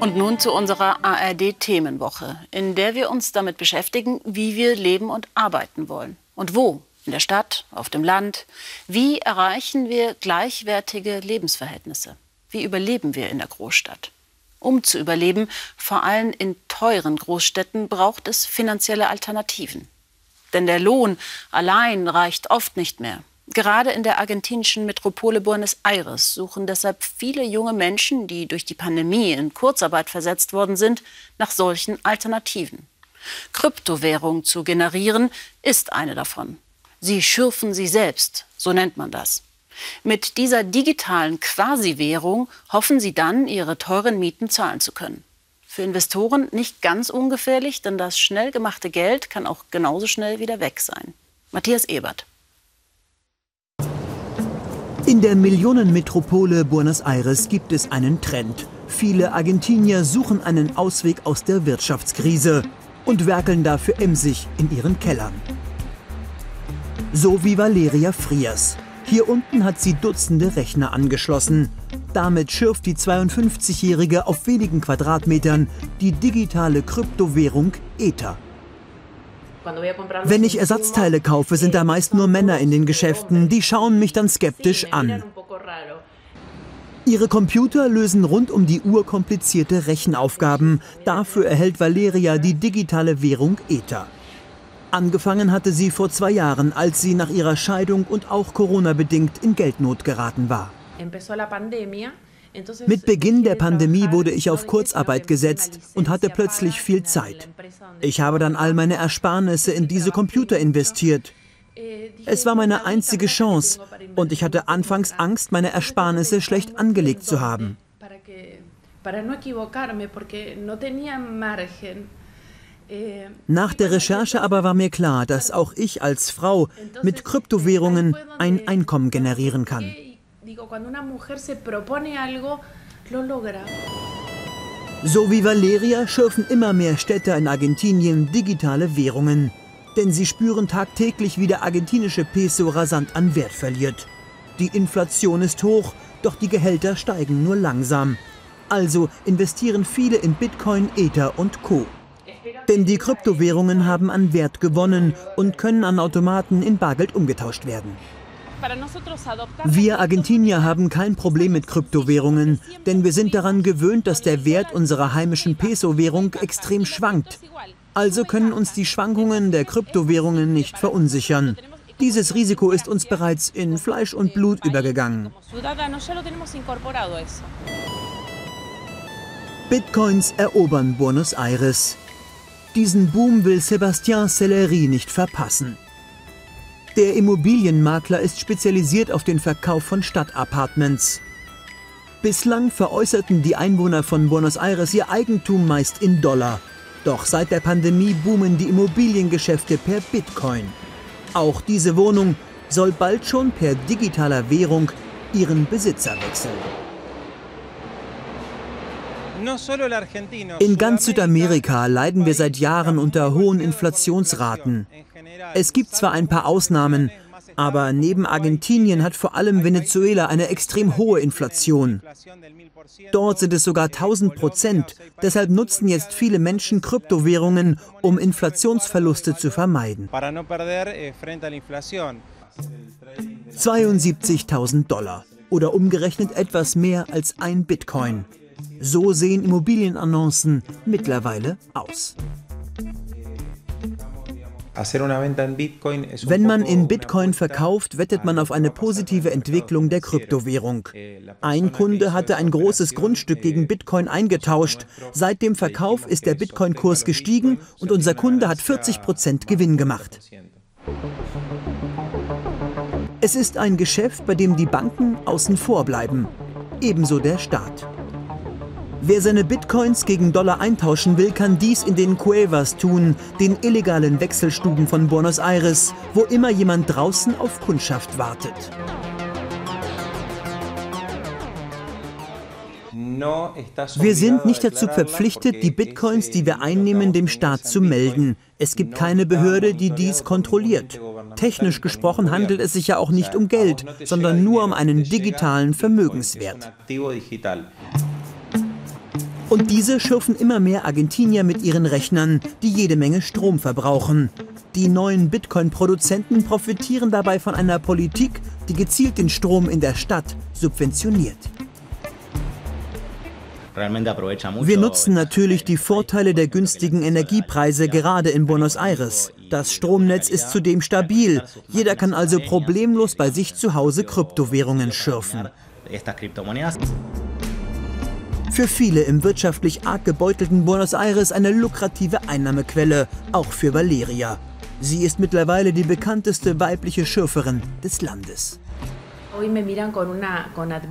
Und nun zu unserer ARD-Themenwoche, in der wir uns damit beschäftigen, wie wir leben und arbeiten wollen. Und wo? In der Stadt, auf dem Land. Wie erreichen wir gleichwertige Lebensverhältnisse? Wie überleben wir in der Großstadt? Um zu überleben, vor allem in teuren Großstädten, braucht es finanzielle Alternativen. Denn der Lohn allein reicht oft nicht mehr. Gerade in der argentinischen Metropole Buenos Aires suchen deshalb viele junge Menschen, die durch die Pandemie in Kurzarbeit versetzt worden sind, nach solchen Alternativen. Kryptowährung zu generieren ist eine davon. Sie schürfen sie selbst, so nennt man das. Mit dieser digitalen Quasi-Währung hoffen sie dann, ihre teuren Mieten zahlen zu können. Für Investoren nicht ganz ungefährlich, denn das schnell gemachte Geld kann auch genauso schnell wieder weg sein. Matthias Ebert. In der Millionenmetropole Buenos Aires gibt es einen Trend. Viele Argentinier suchen einen Ausweg aus der Wirtschaftskrise und werkeln dafür emsig in ihren Kellern. So wie Valeria Frias. Hier unten hat sie Dutzende Rechner angeschlossen. Damit schürft die 52-Jährige auf wenigen Quadratmetern die digitale Kryptowährung Ether. Wenn ich Ersatzteile kaufe, sind da meist nur Männer in den Geschäften. Die schauen mich dann skeptisch an. Ihre Computer lösen rund um die Uhr komplizierte Rechenaufgaben. Dafür erhält Valeria die digitale Währung Ether. Angefangen hatte sie vor zwei Jahren, als sie nach ihrer Scheidung und auch Corona-bedingt in Geldnot geraten war. Mit Beginn der Pandemie wurde ich auf Kurzarbeit gesetzt und hatte plötzlich viel Zeit. Ich habe dann all meine Ersparnisse in diese Computer investiert. Es war meine einzige Chance und ich hatte anfangs Angst, meine Ersparnisse schlecht angelegt zu haben. Nach der Recherche aber war mir klar, dass auch ich als Frau mit Kryptowährungen ein Einkommen generieren kann. So wie Valeria schürfen immer mehr Städte in Argentinien digitale Währungen. Denn sie spüren tagtäglich, wie der argentinische Peso rasant an Wert verliert. Die Inflation ist hoch, doch die Gehälter steigen nur langsam. Also investieren viele in Bitcoin, Ether und Co. Denn die Kryptowährungen haben an Wert gewonnen und können an Automaten in Bargeld umgetauscht werden. Wir Argentinier haben kein Problem mit Kryptowährungen, denn wir sind daran gewöhnt, dass der Wert unserer heimischen Peso-Währung extrem schwankt. Also können uns die Schwankungen der Kryptowährungen nicht verunsichern. Dieses Risiko ist uns bereits in Fleisch und Blut übergegangen. Bitcoins erobern Buenos Aires. Diesen Boom will Sébastien Sellery nicht verpassen. Der Immobilienmakler ist spezialisiert auf den Verkauf von Stadtapartments. Bislang veräußerten die Einwohner von Buenos Aires ihr Eigentum meist in Dollar. Doch seit der Pandemie boomen die Immobiliengeschäfte per Bitcoin. Auch diese Wohnung soll bald schon per digitaler Währung ihren Besitzer wechseln. In ganz Südamerika leiden wir seit Jahren unter hohen Inflationsraten. Es gibt zwar ein paar Ausnahmen, aber neben Argentinien hat vor allem Venezuela eine extrem hohe Inflation. Dort sind es sogar 1000 Prozent. Deshalb nutzen jetzt viele Menschen Kryptowährungen, um Inflationsverluste zu vermeiden. 72.000 Dollar oder umgerechnet etwas mehr als ein Bitcoin. So sehen Immobilienannoncen mittlerweile aus. Wenn man in Bitcoin verkauft, wettet man auf eine positive Entwicklung der Kryptowährung. Ein Kunde hatte ein großes Grundstück gegen Bitcoin eingetauscht. Seit dem Verkauf ist der Bitcoin-Kurs gestiegen und unser Kunde hat 40 Prozent Gewinn gemacht. Es ist ein Geschäft, bei dem die Banken außen vor bleiben. Ebenso der Staat. Wer seine Bitcoins gegen Dollar eintauschen will, kann dies in den Cuevas tun, den illegalen Wechselstuben von Buenos Aires, wo immer jemand draußen auf Kundschaft wartet. Wir sind nicht dazu verpflichtet, die Bitcoins, die wir einnehmen, dem Staat zu melden. Es gibt keine Behörde, die dies kontrolliert. Technisch gesprochen handelt es sich ja auch nicht um Geld, sondern nur um einen digitalen Vermögenswert. Und diese schürfen immer mehr Argentinier mit ihren Rechnern, die jede Menge Strom verbrauchen. Die neuen Bitcoin-Produzenten profitieren dabei von einer Politik, die gezielt den Strom in der Stadt subventioniert. Wir nutzen natürlich die Vorteile der günstigen Energiepreise gerade in Buenos Aires. Das Stromnetz ist zudem stabil. Jeder kann also problemlos bei sich zu Hause Kryptowährungen schürfen. Für viele im wirtschaftlich arg gebeutelten Buenos Aires eine lukrative Einnahmequelle, auch für Valeria. Sie ist mittlerweile die bekannteste weibliche Schürferin des Landes.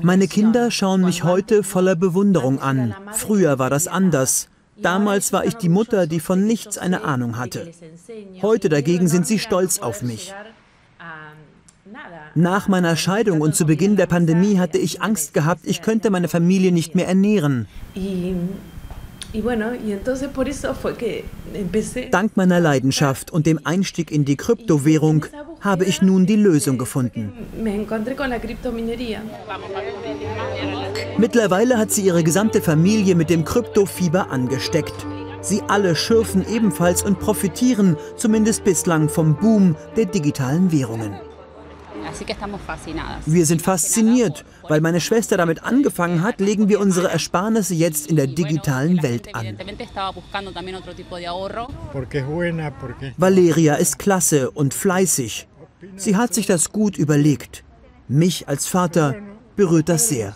Meine Kinder schauen mich heute voller Bewunderung an. Früher war das anders. Damals war ich die Mutter, die von nichts eine Ahnung hatte. Heute dagegen sind sie stolz auf mich. Nach meiner Scheidung und zu Beginn der Pandemie hatte ich Angst gehabt, ich könnte meine Familie nicht mehr ernähren. Dank meiner Leidenschaft und dem Einstieg in die Kryptowährung habe ich nun die Lösung gefunden. Mittlerweile hat sie ihre gesamte Familie mit dem Kryptofieber angesteckt. Sie alle schürfen ebenfalls und profitieren zumindest bislang vom Boom der digitalen Währungen. Wir sind fasziniert. Weil meine Schwester damit angefangen hat, legen wir unsere Ersparnisse jetzt in der digitalen Welt an. Valeria ist klasse und fleißig. Sie hat sich das gut überlegt. Mich als Vater berührt das sehr.